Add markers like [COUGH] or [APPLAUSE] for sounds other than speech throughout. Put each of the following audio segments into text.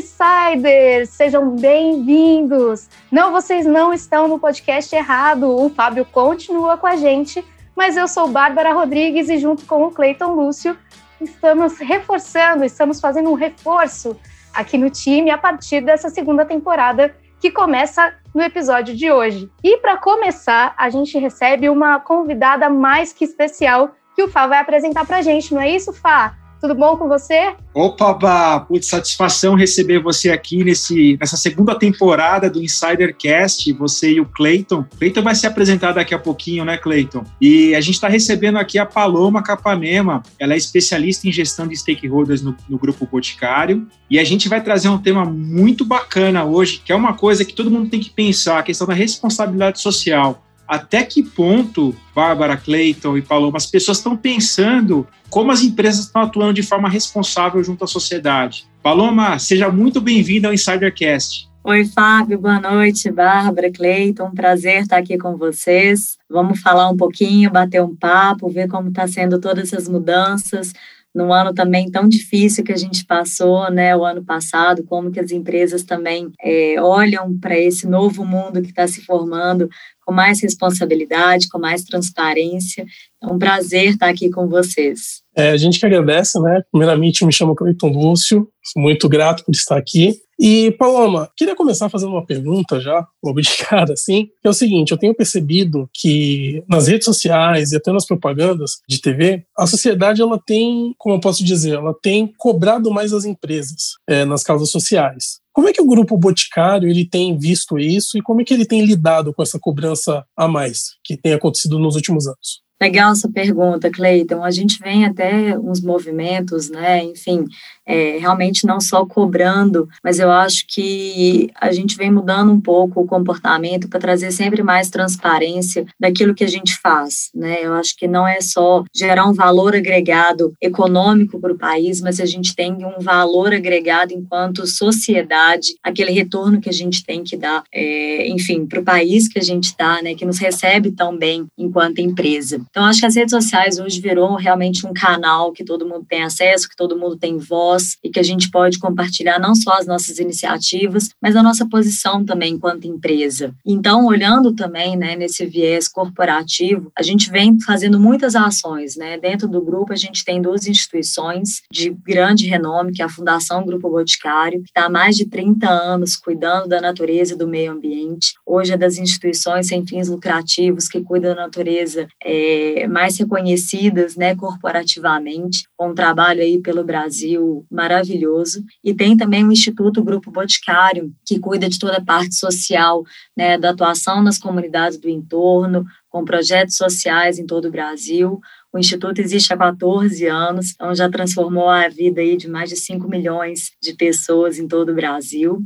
Insiders! Sejam bem-vindos! Não, vocês não estão no podcast errado. O Fábio continua com a gente, mas eu sou Bárbara Rodrigues e junto com o Cleiton Lúcio estamos reforçando, estamos fazendo um reforço aqui no time a partir dessa segunda temporada que começa no episódio de hoje. E para começar, a gente recebe uma convidada mais que especial que o Fá vai apresentar para a gente, não é isso, Fá? Tudo bom com você? Opa, Bá, putz, satisfação receber você aqui nesse, nessa segunda temporada do Insidercast, você e o Clayton. Clayton vai se apresentar daqui a pouquinho, né, Clayton? E a gente está recebendo aqui a Paloma Capanema, ela é especialista em gestão de stakeholders no, no Grupo Boticário, e a gente vai trazer um tema muito bacana hoje, que é uma coisa que todo mundo tem que pensar, a questão da responsabilidade social até que ponto, Bárbara, Clayton e Paloma, as pessoas estão pensando como as empresas estão atuando de forma responsável junto à sociedade. Paloma, seja muito bem-vinda ao Insidercast. Oi, Fábio, boa noite. Bárbara, Cleiton, um prazer estar aqui com vocês. Vamos falar um pouquinho, bater um papo, ver como está sendo todas essas mudanças, num ano também tão difícil que a gente passou, né, o ano passado, como que as empresas também é, olham para esse novo mundo que está se formando com mais responsabilidade, com mais transparência. É um prazer estar aqui com vocês. É, a gente que agradece, né? Primeiramente, me chamo Cleiton Lúcio, sou muito grato por estar aqui. E, Paloma, queria começar fazendo uma pergunta já, logo de cara, assim, que é o seguinte, eu tenho percebido que nas redes sociais e até nas propagandas de TV, a sociedade, ela tem, como eu posso dizer, ela tem cobrado mais as empresas é, nas causas sociais. Como é que o grupo Boticário ele tem visto isso e como é que ele tem lidado com essa cobrança a mais que tem acontecido nos últimos anos? Legal essa pergunta, Cleiton. A gente vem até uns movimentos, né? Enfim, é, realmente não só cobrando, mas eu acho que a gente vem mudando um pouco o comportamento para trazer sempre mais transparência daquilo que a gente faz, né? Eu acho que não é só gerar um valor agregado econômico para o país, mas a gente tem um valor agregado enquanto sociedade, aquele retorno que a gente tem que dar, é, enfim, para o país que a gente está, né? Que nos recebe tão bem enquanto empresa. Então, acho que as redes sociais hoje virou realmente um canal que todo mundo tem acesso, que todo mundo tem voz e que a gente pode compartilhar não só as nossas iniciativas, mas a nossa posição também enquanto empresa. Então, olhando também né, nesse viés corporativo, a gente vem fazendo muitas ações. Né? Dentro do grupo, a gente tem duas instituições de grande renome, que é a Fundação Grupo Boticário, que está há mais de 30 anos cuidando da natureza e do meio ambiente. Hoje é das instituições sem fins lucrativos que cuidam da natureza é, mais reconhecidas né, corporativamente, com um trabalho aí pelo Brasil maravilhoso. E tem também o Instituto Grupo Boticário, que cuida de toda a parte social, né, da atuação nas comunidades do entorno, com projetos sociais em todo o Brasil. O Instituto existe há 14 anos, então já transformou a vida aí de mais de 5 milhões de pessoas em todo o Brasil.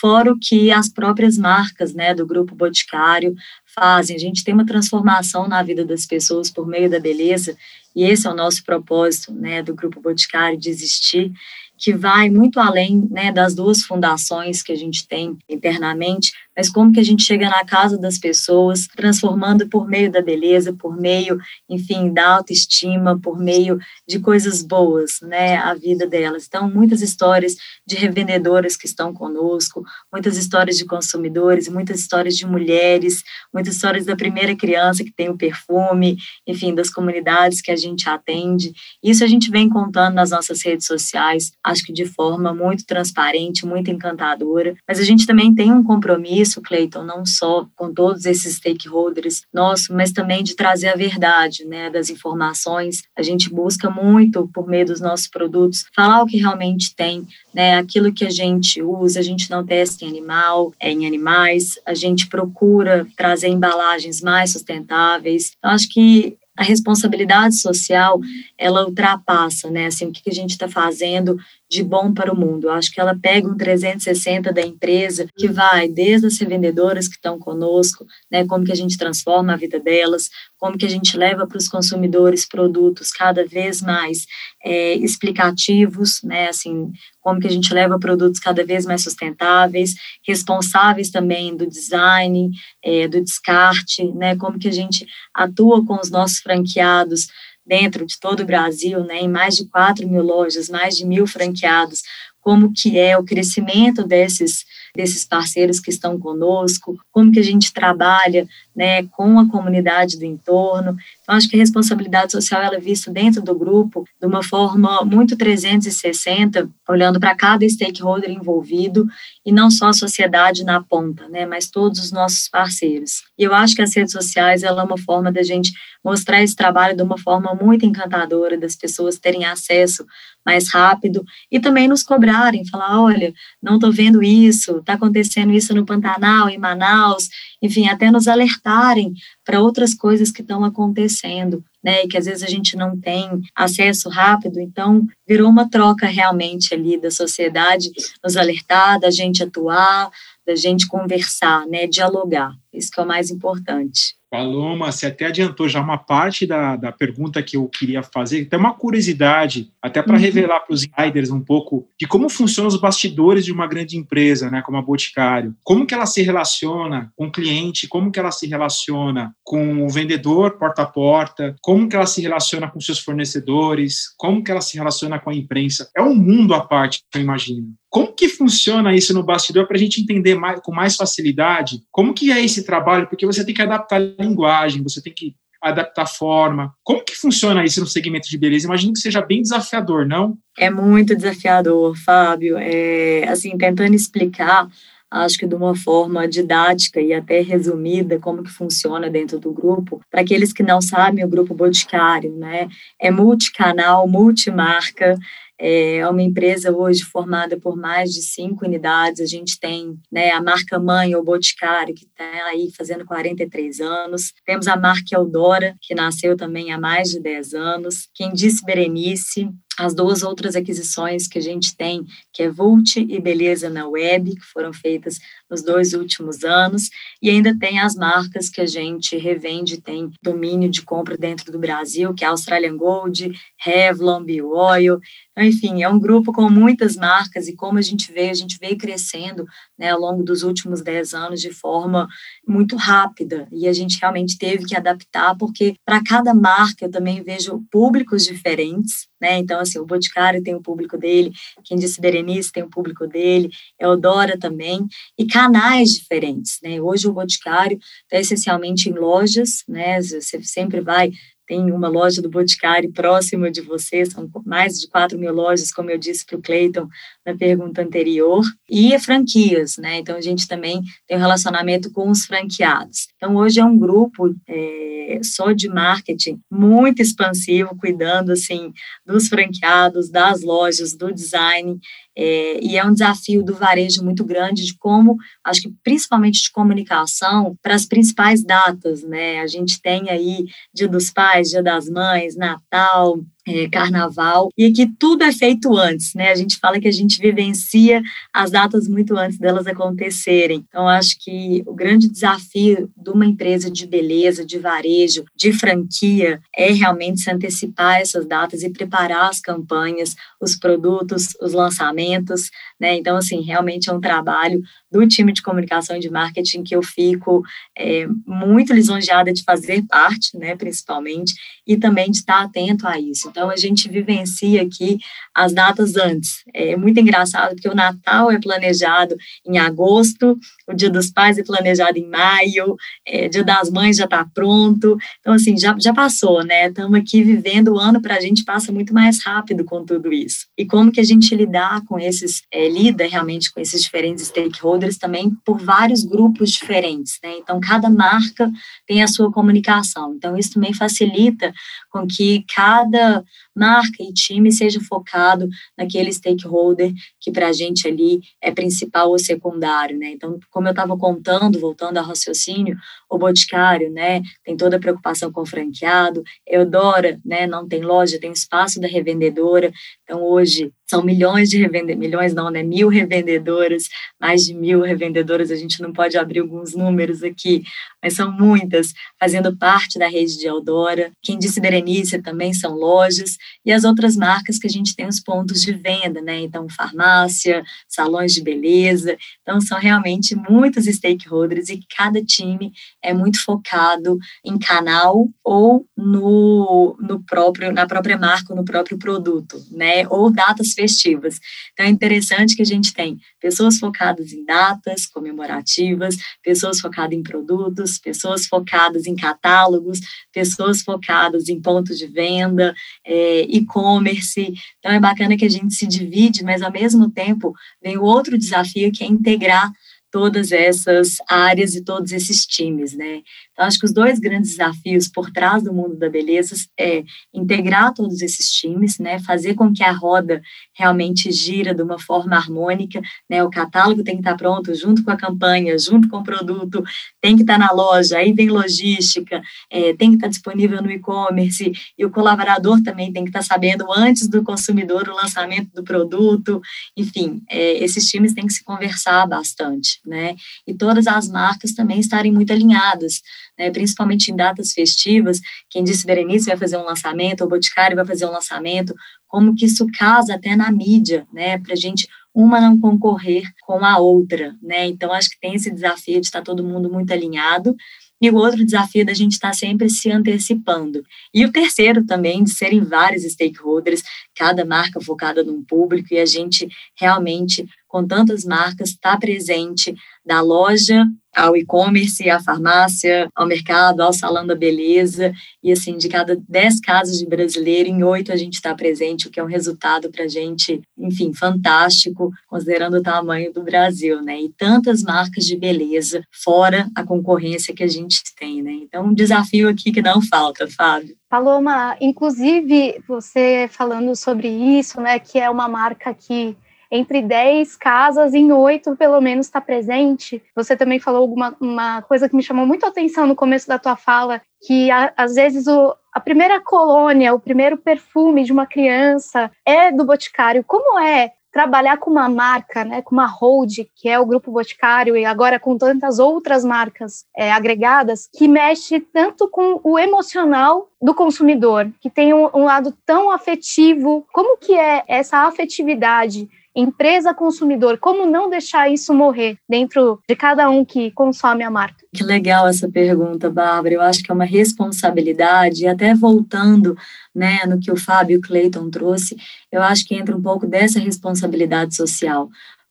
Fora o que as próprias marcas né, do Grupo Boticário fazem. A gente tem uma transformação na vida das pessoas por meio da beleza, e esse é o nosso propósito né, do Grupo Boticário, de existir que vai muito além né, das duas fundações que a gente tem internamente, mas como que a gente chega na casa das pessoas, transformando por meio da beleza, por meio, enfim, da autoestima, por meio de coisas boas, né, a vida delas. Então, muitas histórias de revendedoras que estão conosco, muitas histórias de consumidores, muitas histórias de mulheres, muitas histórias da primeira criança que tem o perfume, enfim, das comunidades que a gente atende. Isso a gente vem contando nas nossas redes sociais, acho que de forma muito transparente, muito encantadora, mas a gente também tem um compromisso isso, Cleiton, não só com todos esses stakeholders nossos, mas também de trazer a verdade né, das informações. A gente busca muito, por meio dos nossos produtos, falar o que realmente tem, né, aquilo que a gente usa, a gente não testa em animal, é em animais, a gente procura trazer embalagens mais sustentáveis. Então, acho que a responsabilidade social ela ultrapassa, né? Assim, o que a gente está fazendo de bom para o mundo. Eu acho que ela pega um 360 da empresa que vai desde as revendedoras que estão conosco, né, como que a gente transforma a vida delas, como que a gente leva para os consumidores produtos cada vez mais é, explicativos, né, assim, como que a gente leva produtos cada vez mais sustentáveis, responsáveis também do design, é, do descarte, né, como que a gente atua com os nossos franqueados dentro de todo o Brasil, né, em mais de 4 mil lojas, mais de mil franqueados, como que é o crescimento desses desses parceiros que estão conosco, como que a gente trabalha né, com a comunidade do entorno. Então, acho que a responsabilidade social ela é vista dentro do grupo de uma forma muito 360, olhando para cada stakeholder envolvido e não só a sociedade na ponta, né, mas todos os nossos parceiros. E eu acho que as redes sociais ela é uma forma da gente mostrar esse trabalho de uma forma muito encantadora, das pessoas terem acesso mais rápido e também nos cobrarem, falar, olha, não estou vendo isso, está acontecendo isso no Pantanal, em Manaus, enfim, até nos alertarem para outras coisas que estão acontecendo, né, e que às vezes a gente não tem acesso rápido, então virou uma troca realmente ali da sociedade nos alertar, da gente atuar, da gente conversar, né, dialogar, isso que é o mais importante. Paloma, você até adiantou já uma parte da, da pergunta que eu queria fazer, tem uma curiosidade, até para uhum. revelar para os insiders um pouco de como funcionam os bastidores de uma grande empresa, né, como a Boticário. Como que ela se relaciona com o cliente, como que ela se relaciona com o vendedor porta a porta, como que ela se relaciona com seus fornecedores, como que ela se relaciona com a imprensa. É um mundo à parte, eu imagino. Como que funciona isso no bastidor para a gente entender mais, com mais facilidade? Como que é esse trabalho? Porque você tem que adaptar a linguagem, você tem que adaptar forma. Como que funciona isso no segmento de beleza? Imagino que seja bem desafiador, não? É muito desafiador, Fábio. É, assim, tentando explicar, acho que de uma forma didática e até resumida como que funciona dentro do grupo. Para aqueles que não sabem, o grupo Boticário, né, é multicanal, multimarca, é uma empresa hoje formada por mais de cinco unidades. A gente tem né, a marca mãe, o Boticário, que está aí fazendo 43 anos. Temos a marca Eldora, que nasceu também há mais de 10 anos. Quem disse Berenice, as duas outras aquisições que a gente tem, que é Vult e Beleza na Web, que foram feitas nos dois últimos anos, e ainda tem as marcas que a gente revende, tem domínio de compra dentro do Brasil, que é Australian Gold, Revlon, BioOil, então, enfim, é um grupo com muitas marcas e como a gente vê, a gente veio crescendo né, ao longo dos últimos 10 anos de forma muito rápida e a gente realmente teve que adaptar, porque para cada marca eu também vejo públicos diferentes, né? Então, assim, o Boticário tem o público dele, quem disse Berenice tem o público dele, Eudora também, e canais diferentes, né? Hoje o Boticário está essencialmente em lojas, né? Você sempre vai tem uma loja do Boticário próxima de você, são mais de 4 mil lojas, como eu disse para o Cleiton na pergunta anterior, e franquias, né? Então, a gente também tem um relacionamento com os franqueados. Então, hoje é um grupo é, só de marketing muito expansivo, cuidando, assim, dos franqueados, das lojas, do design, é, e é um desafio do varejo muito grande de como, acho que principalmente de comunicação, para as principais datas, né? A gente tem aí Dia dos Pais, Dia das Mães, Natal, é, carnaval, e que tudo é feito antes, né? A gente fala que a gente vivencia as datas muito antes delas acontecerem. Então, acho que o grande desafio de uma empresa de beleza, de varejo, de franquia, é realmente se antecipar essas datas e preparar as campanhas, os produtos, os lançamentos, né? Então, assim, realmente é um trabalho do time de comunicação e de marketing que eu fico é, muito lisonjeada de fazer parte, né, principalmente, e também de estar atento a isso. Então, a gente vivencia aqui as datas antes. É muito engraçado, porque o Natal é planejado em agosto, o Dia dos Pais é planejado em maio, é, Dia das Mães já está pronto. Então, assim, já, já passou, né? Estamos aqui vivendo o ano para a gente passa muito mais rápido com tudo isso. E como que a gente lidar com esses, é, lida realmente com esses diferentes stakeholders também por vários grupos diferentes, né? Então, cada marca tem a sua comunicação. Então, isso também facilita com que cada marca e time seja focado naquele stakeholder que para a gente ali é principal ou secundário, né? Então, como eu estava contando, voltando ao raciocínio, o Boticário, né, tem toda a preocupação com o franqueado, Eudora, né, não tem loja, tem espaço da revendedora, então hoje são milhões de revendedores, milhões não, né, mil revendedoras, mais de mil revendedoras, a gente não pode abrir alguns números aqui, mas são muitas, fazendo parte da rede de Eudora. Quem disse Berenice também são lojas, e as outras marcas que a gente tem os pontos de venda, né, então farmácia, salões de beleza, então são realmente muitos stakeholders e cada time é muito focado em canal ou no, no próprio na própria marca, no próprio produto, né? Ou datas festivas. Então é interessante que a gente tem pessoas focadas em datas comemorativas, pessoas focadas em produtos, pessoas focadas em catálogos, pessoas focadas em pontos de venda, é, e-commerce. Então é bacana que a gente se divide, mas ao mesmo tempo vem o outro desafio que é integrar todas essas áreas e todos esses times, né? Então, acho que os dois grandes desafios por trás do mundo da beleza é integrar todos esses times, né? Fazer com que a roda realmente gira de uma forma harmônica, né? O catálogo tem que estar pronto junto com a campanha, junto com o produto, tem que estar na loja, aí vem logística, é, tem que estar disponível no e-commerce e o colaborador também tem que estar sabendo antes do consumidor o lançamento do produto, enfim, é, esses times têm que se conversar bastante, né? E todas as marcas também estarem muito alinhadas né, principalmente em datas festivas. Quem disse Berenice vai fazer um lançamento, o Boticário vai fazer um lançamento, como que isso casa até na mídia, né, para gente uma não concorrer com a outra, né? Então acho que tem esse desafio de estar todo mundo muito alinhado. E o outro desafio da gente estar sempre se antecipando. E o terceiro também, de serem vários stakeholders, cada marca focada num público, e a gente realmente, com tantas marcas, estar tá presente da loja ao e-commerce, à farmácia, ao mercado, ao salão da beleza. E assim, de cada 10 casos de brasileiro, em oito a gente está presente, o que é um resultado para a gente, enfim, fantástico, considerando o tamanho do Brasil, né? E tantas marcas de beleza, fora a concorrência que a gente tem, né? Então, um desafio aqui que não falta, Fábio. Paloma, inclusive, você falando sobre isso, né, que é uma marca que entre 10 casas, em 8 pelo menos está presente. Você também falou alguma uma coisa que me chamou muito a atenção no começo da tua fala, que a, às vezes o, a primeira colônia, o primeiro perfume de uma criança é do Boticário. Como é trabalhar com uma marca, né, com uma hold, que é o Grupo Boticário, e agora com tantas outras marcas é, agregadas, que mexe tanto com o emocional do consumidor, que tem um, um lado tão afetivo. Como que é essa afetividade empresa consumidor, como não deixar isso morrer dentro de cada um que consome a marca? Que legal essa pergunta, Bárbara. Eu acho que é uma responsabilidade, e até voltando né, no que o Fábio Clayton trouxe, eu acho que entra um pouco dessa responsabilidade social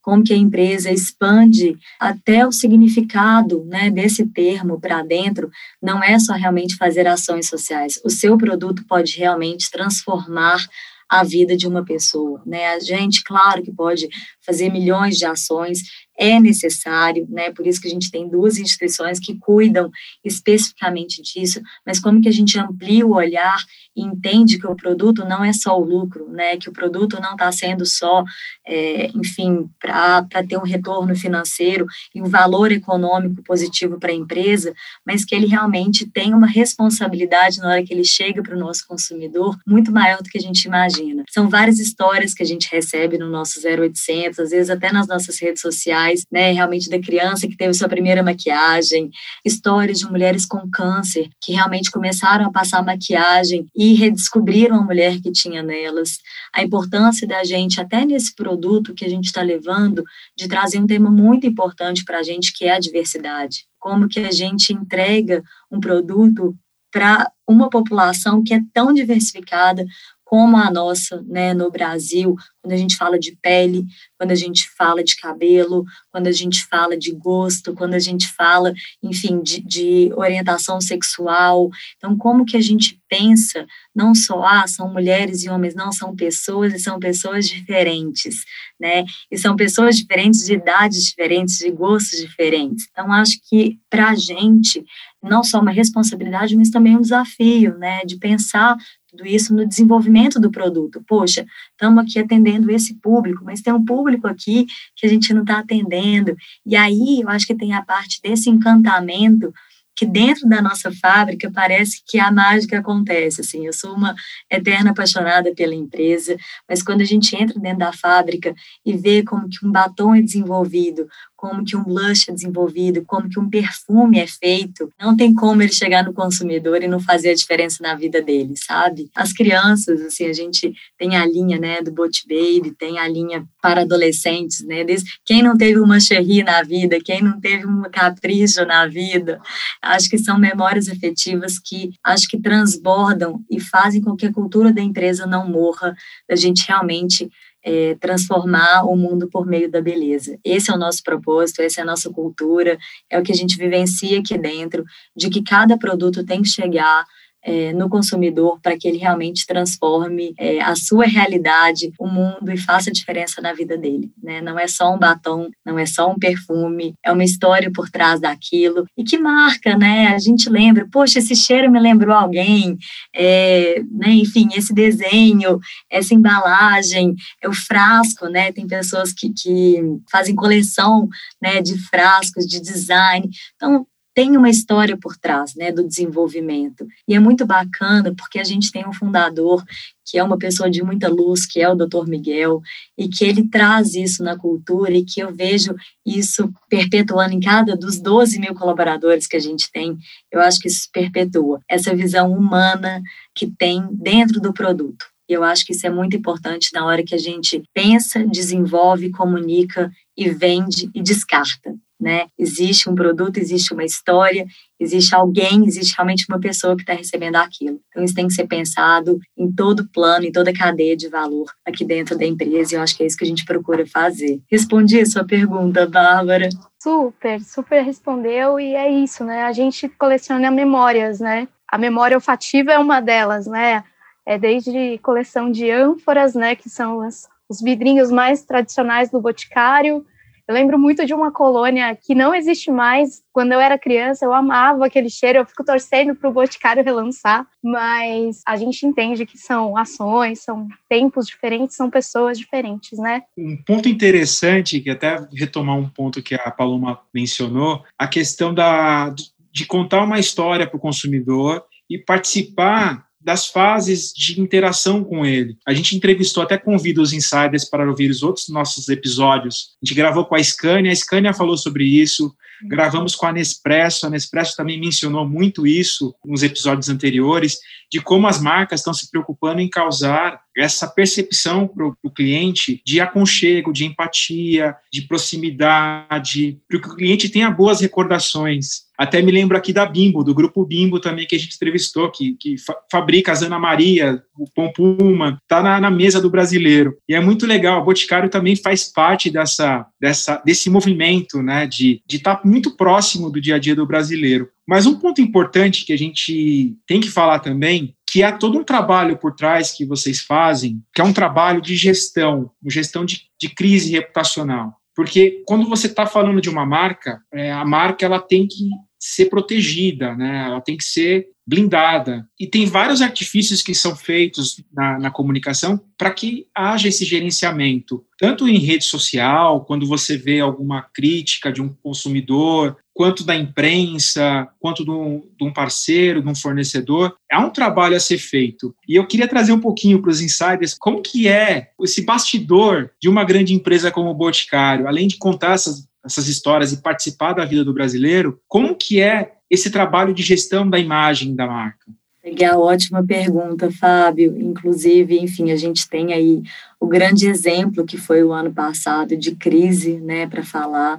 como que a empresa expande até o significado né, desse termo para dentro, não é só realmente fazer ações sociais. O seu produto pode realmente transformar a vida de uma pessoa, né? A gente, claro que pode fazer milhões de ações, é necessário, né? Por isso que a gente tem duas instituições que cuidam especificamente disso, mas como que a gente amplia o olhar e entende que o produto não é só o lucro, né? Que o produto não está sendo só, é, enfim, para ter um retorno financeiro e um valor econômico positivo para a empresa, mas que ele realmente tem uma responsabilidade na hora que ele chega para o nosso consumidor muito maior do que a gente imagina. São várias histórias que a gente recebe no nosso 0800, às vezes até nas nossas redes sociais né, realmente da criança que teve sua primeira maquiagem, histórias de mulheres com câncer que realmente começaram a passar maquiagem e redescobriram a mulher que tinha nelas, a importância da gente, até nesse produto que a gente está levando, de trazer um tema muito importante para a gente, que é a diversidade. Como que a gente entrega um produto para uma população que é tão diversificada, como a nossa, né, no Brasil, quando a gente fala de pele, quando a gente fala de cabelo, quando a gente fala de gosto, quando a gente fala, enfim, de, de orientação sexual. Então, como que a gente pensa, não só, ah, são mulheres e homens, não, são pessoas e são pessoas diferentes, né? E são pessoas diferentes, de idades diferentes, de gostos diferentes. Então, acho que para a gente, não só uma responsabilidade, mas também um desafio, né, de pensar tudo isso no desenvolvimento do produto. Poxa, estamos aqui atendendo esse público, mas tem um público aqui que a gente não está atendendo. E aí eu acho que tem a parte desse encantamento que dentro da nossa fábrica parece que a mágica acontece, assim, eu sou uma eterna apaixonada pela empresa, mas quando a gente entra dentro da fábrica e vê como que um batom é desenvolvido, como que um blush é desenvolvido, como que um perfume é feito, não tem como ele chegar no consumidor e não fazer a diferença na vida dele, sabe? As crianças, assim, a gente tem a linha, né, do Bot Baby, tem a linha para adolescentes, né? Quem não teve uma cherry na vida, quem não teve um capricho na vida, acho que são memórias afetivas que acho que transbordam e fazem com que a cultura da empresa não morra, da gente realmente é, transformar o mundo por meio da beleza. Esse é o nosso propósito, essa é a nossa cultura, é o que a gente vivencia aqui dentro, de que cada produto tem que chegar é, no consumidor para que ele realmente transforme é, a sua realidade, o mundo e faça diferença na vida dele. Né? Não é só um batom, não é só um perfume, é uma história por trás daquilo e que marca, né? A gente lembra, poxa, esse cheiro me lembrou alguém, é, né? enfim, esse desenho, essa embalagem, é o frasco, né? Tem pessoas que, que fazem coleção né, de frascos, de design. Então, tem uma história por trás né, do desenvolvimento. E é muito bacana porque a gente tem um fundador que é uma pessoa de muita luz, que é o Dr. Miguel, e que ele traz isso na cultura e que eu vejo isso perpetuando em cada dos 12 mil colaboradores que a gente tem. Eu acho que isso perpetua essa visão humana que tem dentro do produto. E eu acho que isso é muito importante na hora que a gente pensa, desenvolve, comunica e vende e descarta né? Existe um produto, existe uma história, existe alguém, existe realmente uma pessoa que está recebendo aquilo. Então, isso tem que ser pensado em todo plano, em toda a cadeia de valor aqui dentro da empresa, e eu acho que é isso que a gente procura fazer. Respondi a sua pergunta, Bárbara. Super, super respondeu, e é isso, né? A gente coleciona memórias, né? A memória olfativa é uma delas, né? É desde coleção de ânforas, né? Que são as, os vidrinhos mais tradicionais do boticário, eu lembro muito de uma colônia que não existe mais. Quando eu era criança, eu amava aquele cheiro, eu fico torcendo para o Boticário relançar, mas a gente entende que são ações, são tempos diferentes, são pessoas diferentes, né? Um ponto interessante, que até retomar um ponto que a Paloma mencionou, a questão da, de contar uma história para o consumidor e participar das fases de interação com ele. A gente entrevistou, até convida os insiders para ouvir os outros nossos episódios. A gente gravou com a Scania, a Scania falou sobre isso, gravamos com a Nespresso, a Nespresso também mencionou muito isso nos episódios anteriores, de como as marcas estão se preocupando em causar essa percepção para o cliente de aconchego, de empatia, de proximidade, para que o cliente tenha boas recordações. Até me lembro aqui da Bimbo, do grupo Bimbo também, que a gente entrevistou, que, que fa fabrica as Ana Maria, o Pão Puma, está na, na, mesa do brasileiro. E é muito legal, o Boticário também faz parte dessa, dessa, desse movimento, né, de estar tá muito próximo do dia a dia do brasileiro. Mas um ponto importante que a gente tem que falar também que há todo um trabalho por trás que vocês fazem, que é um trabalho de gestão, gestão de, de crise reputacional. Porque quando você está falando de uma marca, é, a marca ela tem que ser protegida, né? ela tem que ser blindada. E tem vários artifícios que são feitos na, na comunicação para que haja esse gerenciamento, tanto em rede social, quando você vê alguma crítica de um consumidor, quanto da imprensa, quanto de um, de um parceiro, de um fornecedor. Há um trabalho a ser feito. E eu queria trazer um pouquinho para os insiders como que é esse bastidor de uma grande empresa como o Boticário, além de contar essas, essas histórias e participar da vida do brasileiro, como que é esse trabalho de gestão da imagem da marca? Legal, ótima pergunta, Fábio. Inclusive, enfim, a gente tem aí o grande exemplo que foi o ano passado de crise, né, para falar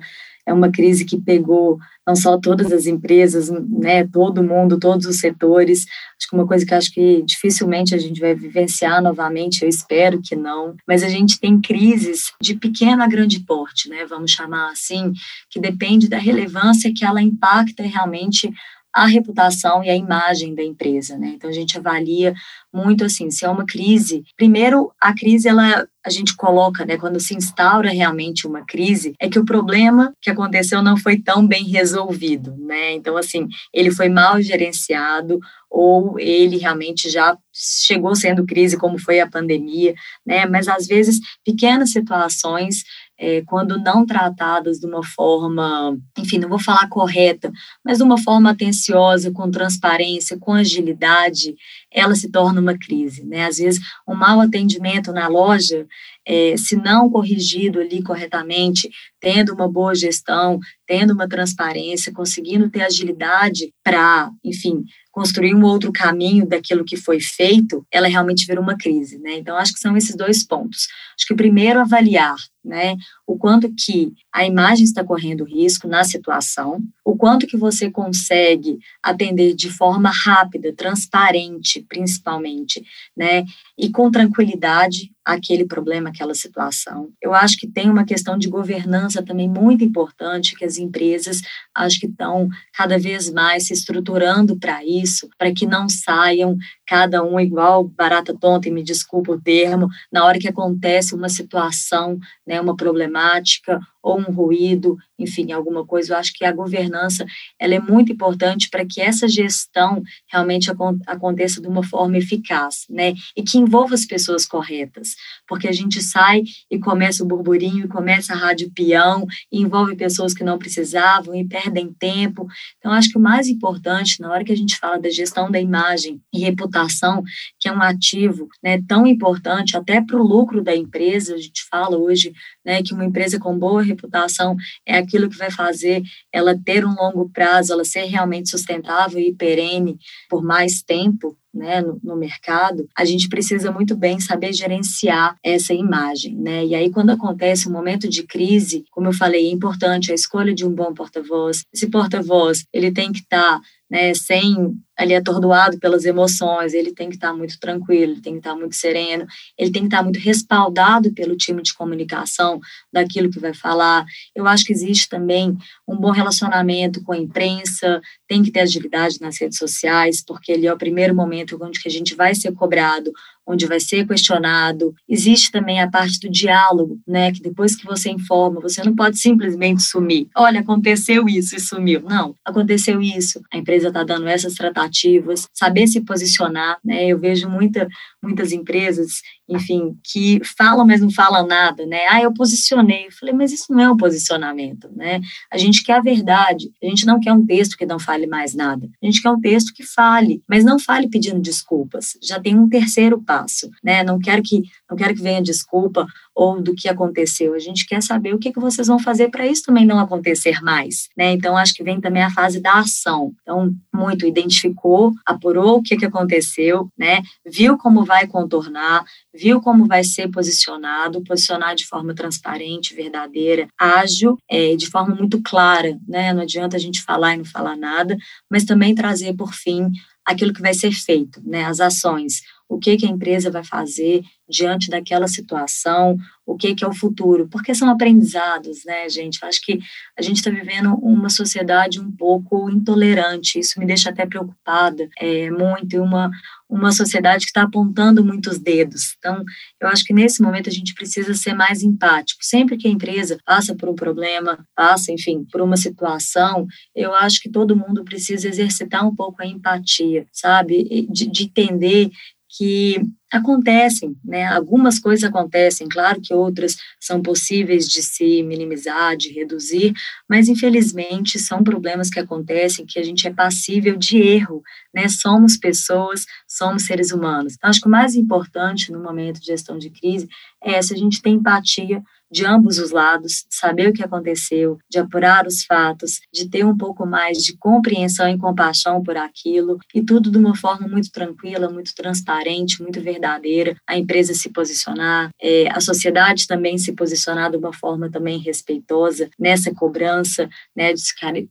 é uma crise que pegou não só todas as empresas, né, todo mundo, todos os setores. Acho que uma coisa que acho que dificilmente a gente vai vivenciar novamente, eu espero que não, mas a gente tem crises de pequeno a grande porte, né, vamos chamar assim, que depende da relevância que ela impacta realmente a reputação e a imagem da empresa, né? Então a gente avalia muito assim, se é uma crise, primeiro a crise ela a gente coloca, né, quando se instaura realmente uma crise, é que o problema que aconteceu não foi tão bem resolvido, né? Então assim, ele foi mal gerenciado ou ele realmente já chegou sendo crise como foi a pandemia, né? Mas às vezes pequenas situações é, quando não tratadas de uma forma, enfim, não vou falar correta, mas de uma forma atenciosa, com transparência, com agilidade, ela se torna uma crise, né? Às vezes, um mau atendimento na loja, é, se não corrigido ali corretamente, tendo uma boa gestão, tendo uma transparência, conseguindo ter agilidade para, enfim, construir um outro caminho daquilo que foi feito, ela realmente vira uma crise, né? Então, acho que são esses dois pontos. Acho que primeiro avaliar, né, o quanto que a imagem está correndo risco na situação, o quanto que você consegue atender de forma rápida, transparente, principalmente, né, e com tranquilidade aquele problema, aquela situação. Eu acho que tem uma questão de governança também muito importante que as empresas acho que estão cada vez mais se estruturando para isso, para que não saiam cada um igual barata tonta, e me desculpa o termo, na hora que acontece uma situação, né, uma problemática ou um ruído, enfim, alguma coisa. Eu acho que a governança ela é muito importante para que essa gestão realmente aconteça de uma forma eficaz, né? E que envolva as pessoas corretas, porque a gente sai e começa o burburinho, e começa a rádio peão, e envolve pessoas que não precisavam e perdem tempo. Então, acho que o mais importante, na hora que a gente fala da gestão da imagem e reputação, que é um ativo né, tão importante até para o lucro da empresa, a gente fala hoje né, que uma empresa com boa reputação é aquilo que vai fazer ela ter um longo prazo, ela ser realmente sustentável e perene por mais tempo. Né, no, no, mercado, a gente precisa muito bem saber gerenciar essa imagem, né? E aí, quando acontece um momento de crise, como eu falei, é importante a escolha de um bom porta-voz. Esse porta-voz, ele tem que estar tá né, sem ali atordoado pelas emoções, ele tem que estar muito tranquilo, ele tem que estar muito sereno, ele tem que estar muito respaldado pelo time de comunicação daquilo que vai falar. Eu acho que existe também um bom relacionamento com a imprensa, tem que ter agilidade nas redes sociais, porque ele é o primeiro momento onde que a gente vai ser cobrado onde vai ser questionado. Existe também a parte do diálogo, né? Que depois que você informa, você não pode simplesmente sumir. Olha, aconteceu isso e sumiu. Não, aconteceu isso. A empresa está dando essas tratativas, saber se posicionar, né? Eu vejo muita, muitas empresas enfim, que falam, mas não falam nada, né? Ah, eu posicionei. Eu falei, mas isso não é um posicionamento, né? A gente quer a verdade. A gente não quer um texto que não fale mais nada. A gente quer um texto que fale, mas não fale pedindo desculpas. Já tem um terceiro passo, né? Não quero que não quero que venha desculpa ou do que aconteceu. A gente quer saber o que, que vocês vão fazer para isso também não acontecer mais, né? Então acho que vem também a fase da ação. Então muito identificou, apurou o que que aconteceu, né? Viu como vai contornar, viu como vai ser posicionado, posicionar de forma transparente, verdadeira, ágil, é, de forma muito clara, né? Não adianta a gente falar e não falar nada, mas também trazer por fim aquilo que vai ser feito, né? As ações, o que, que a empresa vai fazer diante daquela situação, o que, que é o futuro, porque são aprendizados, né, gente? Acho que a gente está vivendo uma sociedade um pouco intolerante, isso me deixa até preocupada é, muito, e uma, uma sociedade que está apontando muitos dedos. Então, eu acho que nesse momento a gente precisa ser mais empático. Sempre que a empresa passa por um problema, passa, enfim, por uma situação, eu acho que todo mundo precisa exercitar um pouco a empatia, sabe? De, de entender que acontecem, né? Algumas coisas acontecem, claro que outras são possíveis de se minimizar, de reduzir, mas infelizmente são problemas que acontecem que a gente é passível de erro, né? Somos pessoas, somos seres humanos. Então, acho que o mais importante no momento de gestão de crise é se a gente tem empatia de ambos os lados, saber o que aconteceu, de apurar os fatos, de ter um pouco mais de compreensão e compaixão por aquilo, e tudo de uma forma muito tranquila, muito transparente, muito verdadeira, a empresa se posicionar, é, a sociedade também se posicionar de uma forma também respeitosa nessa cobrança, né, de,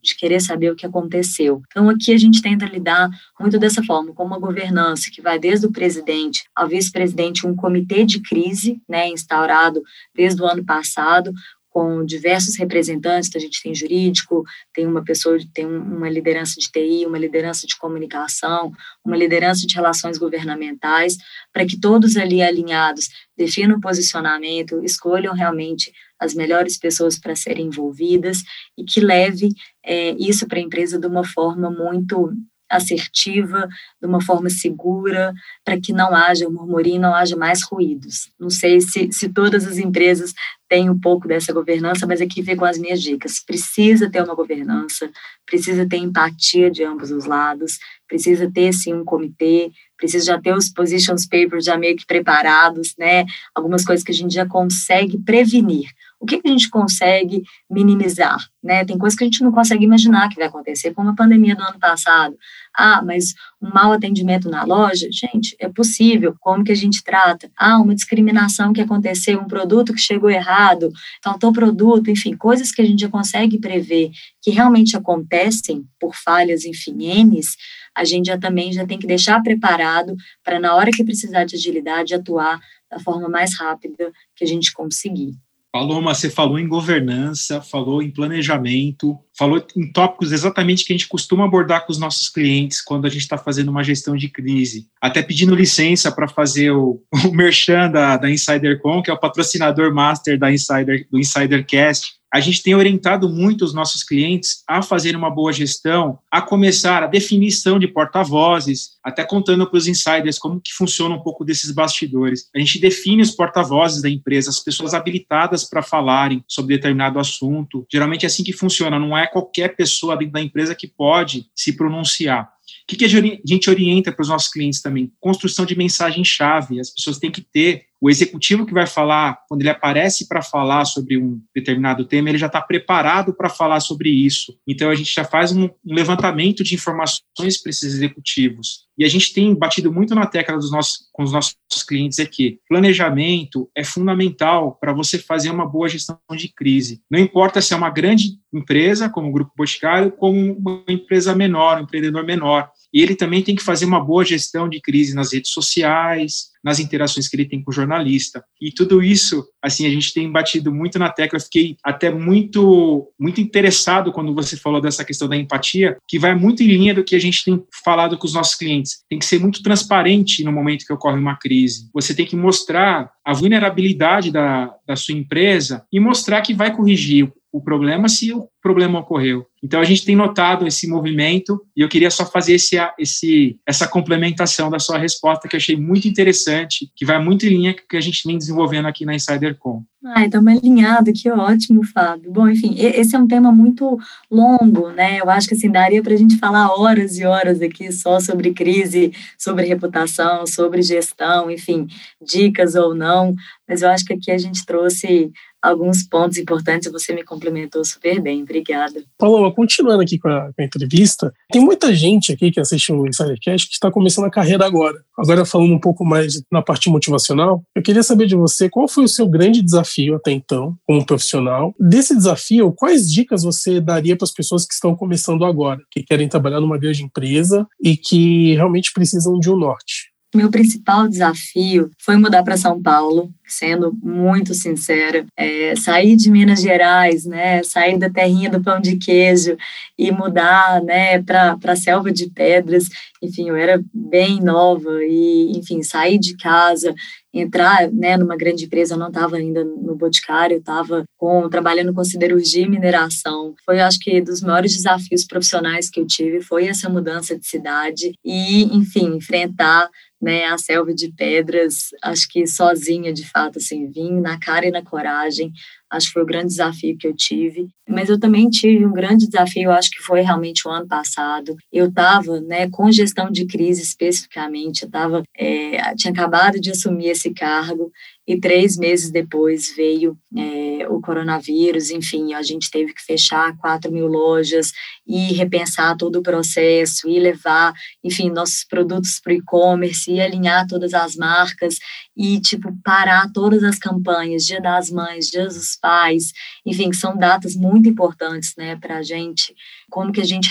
de querer saber o que aconteceu. Então, aqui a gente tenta lidar muito dessa forma, com uma governança que vai desde o presidente ao vice-presidente, um comitê de crise, né, instaurado desde o ano passado, com diversos representantes, então a gente tem jurídico, tem uma pessoa, tem uma liderança de TI, uma liderança de comunicação, uma liderança de relações governamentais, para que todos ali alinhados definam o posicionamento, escolham realmente as melhores pessoas para serem envolvidas e que leve é, isso para a empresa de uma forma muito assertiva, de uma forma segura, para que não haja murmurinho, não haja mais ruídos. Não sei se, se todas as empresas têm um pouco dessa governança, mas aqui vem com as minhas dicas. Precisa ter uma governança, precisa ter empatia de ambos os lados, precisa ter, sim, um comitê, precisa já ter os positions papers já meio que preparados, né? Algumas coisas que a gente já consegue prevenir. O que, que a gente consegue minimizar? Né? Tem coisas que a gente não consegue imaginar que vai acontecer, como a pandemia do ano passado. Ah, mas um mau atendimento na loja? Gente, é possível. Como que a gente trata? Ah, uma discriminação que aconteceu, um produto que chegou errado, faltou produto, enfim, coisas que a gente já consegue prever que realmente acontecem por falhas, enfim, N's, a gente já também já tem que deixar preparado para, na hora que precisar de agilidade, atuar da forma mais rápida que a gente conseguir. Paloma, você falou em governança, falou em planejamento, falou em tópicos exatamente que a gente costuma abordar com os nossos clientes quando a gente está fazendo uma gestão de crise. Até pedindo licença para fazer o, [LAUGHS] o merchan da, da InsiderCon, que é o patrocinador master da Insider, do InsiderCast a gente tem orientado muito os nossos clientes a fazer uma boa gestão, a começar a definição de porta-vozes, até contando para os insiders como que funciona um pouco desses bastidores. A gente define os porta-vozes da empresa, as pessoas habilitadas para falarem sobre determinado assunto. Geralmente é assim que funciona, não é qualquer pessoa dentro da empresa que pode se pronunciar. O que, que a gente orienta para os nossos clientes também? Construção de mensagem-chave. As pessoas têm que ter o executivo que vai falar, quando ele aparece para falar sobre um determinado tema, ele já está preparado para falar sobre isso. Então, a gente já faz um, um levantamento de informações para esses executivos. E a gente tem batido muito na tecla dos nossos, com os nossos clientes aqui. Planejamento é fundamental para você fazer uma boa gestão de crise. Não importa se é uma grande empresa, como o Grupo Boticário, como uma empresa menor, um empreendedor menor. E ele também tem que fazer uma boa gestão de crise nas redes sociais, nas interações que ele tem com o jornalista. E tudo isso, assim, a gente tem batido muito na tecla. Eu fiquei até muito, muito interessado quando você falou dessa questão da empatia, que vai muito em linha do que a gente tem falado com os nossos clientes. Tem que ser muito transparente no momento que ocorre uma crise. Você tem que mostrar a vulnerabilidade da, da sua empresa e mostrar que vai corrigir o problema se o problema ocorreu. Então a gente tem notado esse movimento e eu queria só fazer esse, esse, essa complementação da sua resposta que eu achei muito interessante, que vai muito em linha com o que a gente vem desenvolvendo aqui na InsiderCom. Ah, estamos alinhados, que ótimo, Fábio. Bom, enfim, esse é um tema muito longo, né? Eu acho que assim, daria para a gente falar horas e horas aqui só sobre crise, sobre reputação, sobre gestão, enfim, dicas ou não, mas eu acho que aqui a gente trouxe alguns pontos importantes, você me complementou super bem, obrigada. Paloma, continuando aqui com a, com a entrevista, tem muita gente aqui que assiste o Insidercast que está começando a carreira agora. Agora falando um pouco mais na parte motivacional, eu queria saber de você qual foi o seu grande desafio até então, como profissional. Desse desafio, quais dicas você daria para as pessoas que estão começando agora, que querem trabalhar numa grande empresa e que realmente precisam de um norte? Meu principal desafio foi mudar para São Paulo, sendo muito sincera, é, sair de Minas Gerais, né, sair da terrinha do pão de queijo e mudar, né, para a selva de pedras. Enfim, eu era bem nova e, enfim, sair de casa, entrar, né, numa grande empresa, eu não estava ainda no Boticário, estava com, trabalhando com siderurgia e mineração. Foi, acho que, dos maiores desafios profissionais que eu tive, foi essa mudança de cidade e, enfim, enfrentar né, a selva de pedras, acho que sozinha, de fato, assim, vim na cara e na coragem, acho que foi o grande desafio que eu tive. Mas eu também tive um grande desafio, acho que foi realmente o ano passado. Eu estava, né, com gestão de crise especificamente, eu tava, é, tinha acabado de assumir esse cargo e três meses depois veio é, o coronavírus, enfim, a gente teve que fechar 4 mil lojas e repensar todo o processo e levar, enfim, nossos produtos para o e-commerce e alinhar todas as marcas e, tipo, parar todas as campanhas, Dia das Mães, Dia dos Pais, enfim, são datas muito importantes, né, para a gente, como que a gente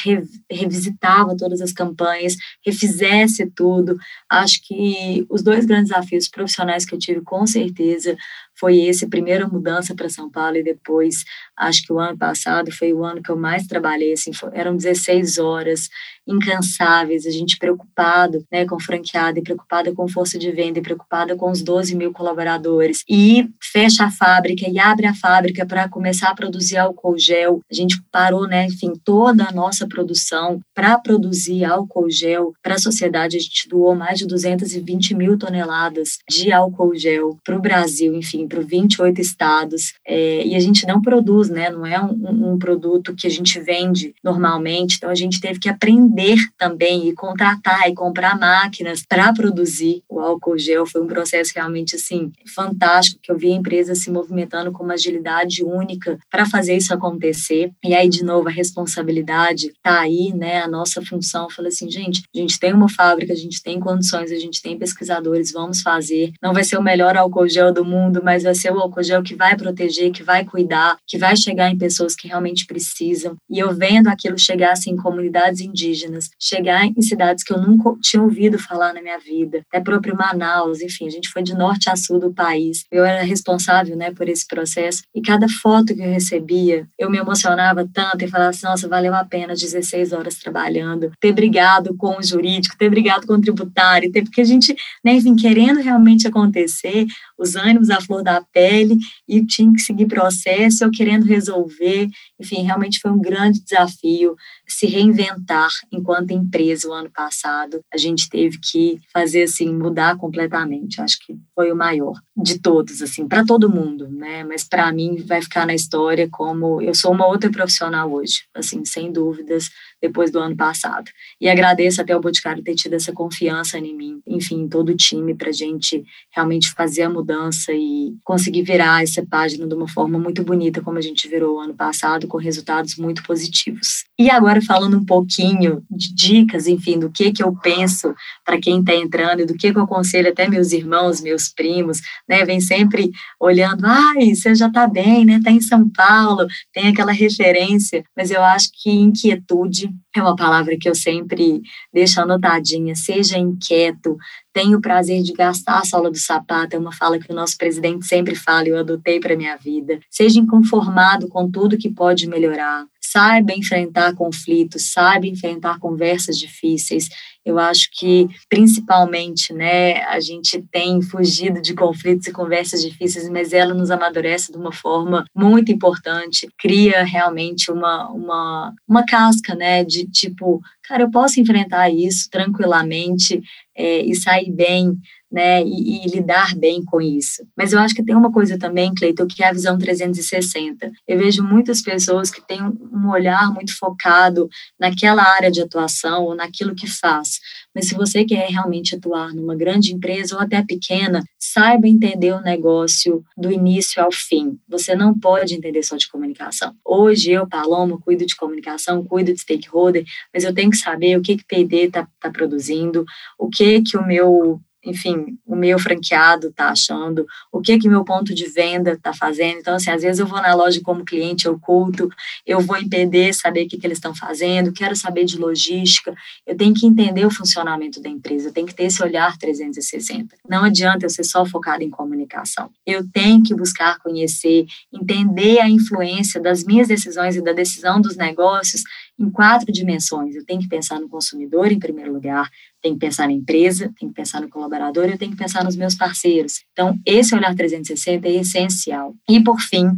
revisitava todas as campanhas, refizesse tudo. Acho que os dois grandes desafios profissionais que eu tive, com certeza, foi esse, primeira mudança para São Paulo e depois, acho que o ano passado foi o ano que eu mais trabalhei, assim, foi, eram 16 horas incansáveis, a gente preocupado, né, com franqueado e preocupada com força de venda e preocupada com os 12 mil colaboradores e fecha a fábrica e abre a fábrica para começar a produzir álcool gel, a gente parou, né, enfim, toda a nossa produção para produzir álcool gel para a sociedade. A gente doou mais de 220 mil toneladas de álcool gel para o Brasil, enfim, para 28 estados. É, e a gente não produz, né? Não é um, um produto que a gente vende normalmente. Então a gente teve que aprender também e contratar e comprar máquinas para produzir o álcool gel. Foi um processo realmente assim fantástico que eu vi a empresa se movimentando com uma agilidade única para fazer isso acontecer. E aí de novo a responsabilidade tá aí, né? A nossa função. Falei assim, gente, a gente tem uma fábrica, a gente tem condições, a gente tem pesquisadores, vamos fazer. Não vai ser o melhor álcool gel do mundo, mas vai ser o álcool gel que vai proteger, que vai cuidar, que vai chegar em pessoas que realmente precisam. E eu vendo aquilo chegar assim, em comunidades indígenas, chegar em cidades que eu nunca tinha ouvido falar na minha vida, até próprio Manaus, enfim, a gente foi de norte a sul do país. Eu era responsável, né, por esse processo. E cada foto que eu recebia, eu me emocionava tanto e falava assim, nossa, valeu a pena 16 horas trabalhando, ter brigado com o jurídico, ter brigado com o tributário, ter, porque a gente, né, enfim, querendo realmente acontecer, os ânimos à flor da pele e tinha que seguir processo, eu querendo resolver, enfim, realmente foi um grande desafio se reinventar enquanto empresa o ano passado. A gente teve que fazer assim mudar completamente. Acho que foi o maior de todos assim, para todo mundo, né? Mas para mim vai ficar na história como eu sou uma outra profissional hoje, assim, sem dúvidas, depois do ano passado. E agradeço até o Boticário ter tido essa confiança em mim, enfim, em todo o time para gente realmente fazer a mudança e conseguir virar essa página de uma forma muito bonita como a gente virou ano passado, com resultados muito positivos. E agora agora falando um pouquinho de dicas, enfim, do que que eu penso para quem está entrando e do que, que eu aconselho até meus irmãos, meus primos, né? Vem sempre olhando, ai, você já está bem, né? Está em São Paulo, tem aquela referência, mas eu acho que inquietude é uma palavra que eu sempre deixo anotadinha. Seja inquieto, tenha o prazer de gastar a sola do sapato, é uma fala que o nosso presidente sempre fala e eu adotei para minha vida. Seja inconformado com tudo que pode melhorar saiba enfrentar conflitos, saiba enfrentar conversas difíceis. Eu acho que, principalmente, né, a gente tem fugido de conflitos e conversas difíceis, mas ela nos amadurece de uma forma muito importante, cria realmente uma, uma, uma casca, né, de tipo, cara, eu posso enfrentar isso tranquilamente é, e sair bem né, e, e, lidar bem com isso. Mas eu acho que tem uma coisa também, Cleiton, que é a visão 360. Eu vejo muitas pessoas que têm um olhar muito focado naquela área de atuação ou naquilo que faz. Mas se você quer realmente atuar numa grande empresa ou até pequena, saiba entender o negócio do início ao fim. Você não pode entender só de comunicação. Hoje eu, Paloma, cuido de comunicação, cuido de stakeholder, mas eu tenho que saber o que que P&D está tá produzindo, o que que o meu enfim, o meu franqueado está achando, o que que meu ponto de venda está fazendo. Então, assim, às vezes eu vou na loja como cliente oculto, eu vou PD saber o que, que eles estão fazendo, quero saber de logística, eu tenho que entender o funcionamento da empresa, eu tenho que ter esse olhar 360. Não adianta eu ser só focado em comunicação. Eu tenho que buscar conhecer, entender a influência das minhas decisões e da decisão dos negócios em quatro dimensões. Eu tenho que pensar no consumidor em primeiro lugar, tenho que pensar na empresa, tenho que pensar no colaborador, eu tenho que pensar nos meus parceiros. Então, esse olhar 360 é essencial. E por fim,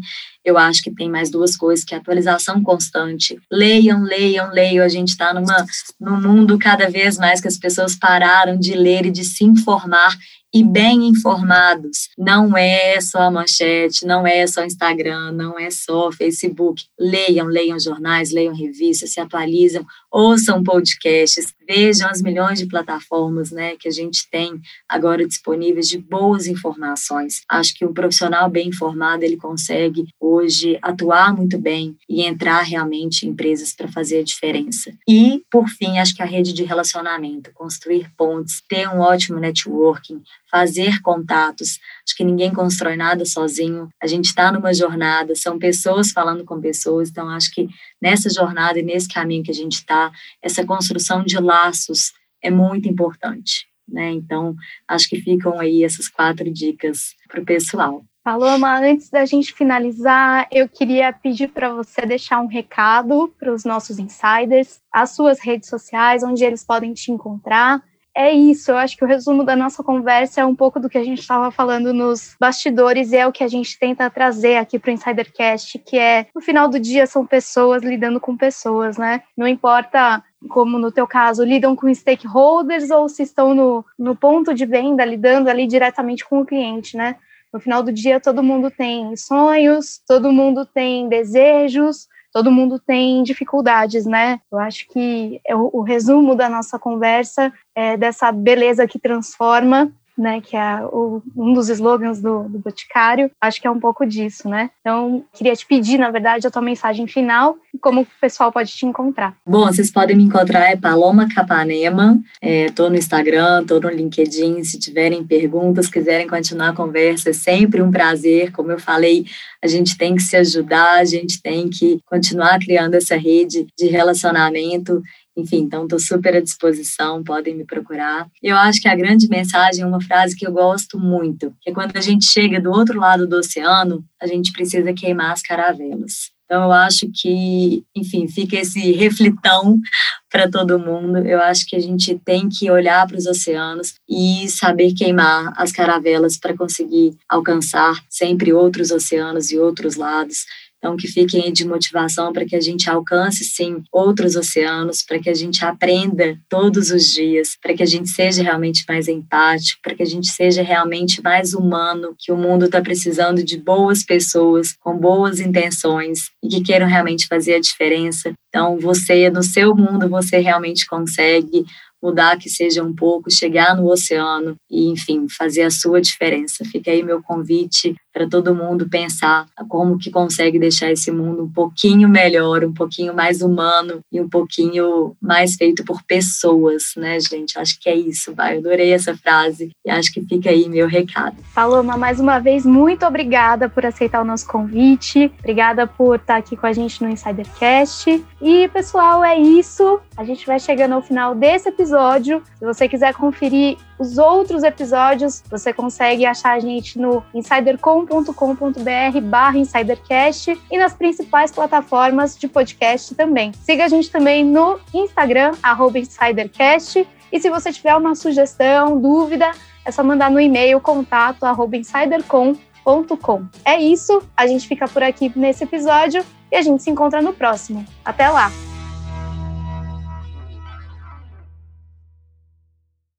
eu acho que tem mais duas coisas, que é atualização constante. Leiam, leiam, leiam. A gente está num mundo cada vez mais que as pessoas pararam de ler e de se informar e bem informados. Não é só manchete, não é só Instagram, não é só Facebook. Leiam, leiam jornais, leiam revistas, se atualizam, ouçam podcasts, vejam as milhões de plataformas né, que a gente tem agora disponíveis de boas informações. Acho que um profissional bem informado ele consegue hoje atuar muito bem e entrar realmente em empresas para fazer a diferença. E, por fim, acho que a rede de relacionamento, construir pontes, ter um ótimo networking, fazer contatos. Acho que ninguém constrói nada sozinho. A gente está numa jornada, são pessoas falando com pessoas. Então, acho que nessa jornada e nesse caminho que a gente está, essa construção de laços é muito importante. Né? Então, acho que ficam aí essas quatro dicas para o pessoal. Paloma, antes da gente finalizar, eu queria pedir para você deixar um recado para os nossos insiders, as suas redes sociais, onde eles podem te encontrar é isso. Eu acho que o resumo da nossa conversa é um pouco do que a gente estava falando nos bastidores e é o que a gente tenta trazer aqui para o Insidercast, que é no final do dia são pessoas lidando com pessoas, né? Não importa como no teu caso, lidam com stakeholders ou se estão no, no ponto de venda, lidando ali diretamente com o cliente, né? No final do dia, todo mundo tem sonhos, todo mundo tem desejos, todo mundo tem dificuldades, né? Eu acho que é o, o resumo da nossa conversa é dessa beleza que transforma né, que é o, um dos slogans do, do Boticário, acho que é um pouco disso, né? Então, queria te pedir, na verdade, a tua mensagem final e como o pessoal pode te encontrar. Bom, vocês podem me encontrar é Paloma Capanema, estou é, no Instagram, estou no LinkedIn, se tiverem perguntas, quiserem continuar a conversa, é sempre um prazer, como eu falei, a gente tem que se ajudar, a gente tem que continuar criando essa rede de relacionamento enfim, então estou super à disposição, podem me procurar. Eu acho que a grande mensagem é uma frase que eu gosto muito, que é quando a gente chega do outro lado do oceano, a gente precisa queimar as caravelas. Então, eu acho que, enfim, fica esse reflitão para todo mundo. Eu acho que a gente tem que olhar para os oceanos e saber queimar as caravelas para conseguir alcançar sempre outros oceanos e outros lados. Então, que fiquem de motivação para que a gente alcance, sim, outros oceanos, para que a gente aprenda todos os dias, para que a gente seja realmente mais empático, para que a gente seja realmente mais humano, que o mundo está precisando de boas pessoas, com boas intenções e que queiram realmente fazer a diferença. Então, você, no seu mundo, você realmente consegue mudar que seja um pouco, chegar no oceano e, enfim, fazer a sua diferença. Fica aí meu convite para todo mundo pensar como que consegue deixar esse mundo um pouquinho melhor, um pouquinho mais humano e um pouquinho mais feito por pessoas, né, gente? Acho que é isso, vai. Eu adorei essa frase e acho que fica aí meu recado. Paloma, mais uma vez, muito obrigada por aceitar o nosso convite. Obrigada por estar aqui com a gente no Insidercast. E, pessoal, é isso. A gente vai chegando ao final desse episódio. Se você quiser conferir os outros episódios você consegue achar a gente no insidercom.com.br barra insidercast e nas principais plataformas de podcast também. Siga a gente também no Instagram, arroba insidercast. E se você tiver uma sugestão, dúvida, é só mandar no e-mail contato arroba insidercom.com. É isso, a gente fica por aqui nesse episódio e a gente se encontra no próximo. Até lá!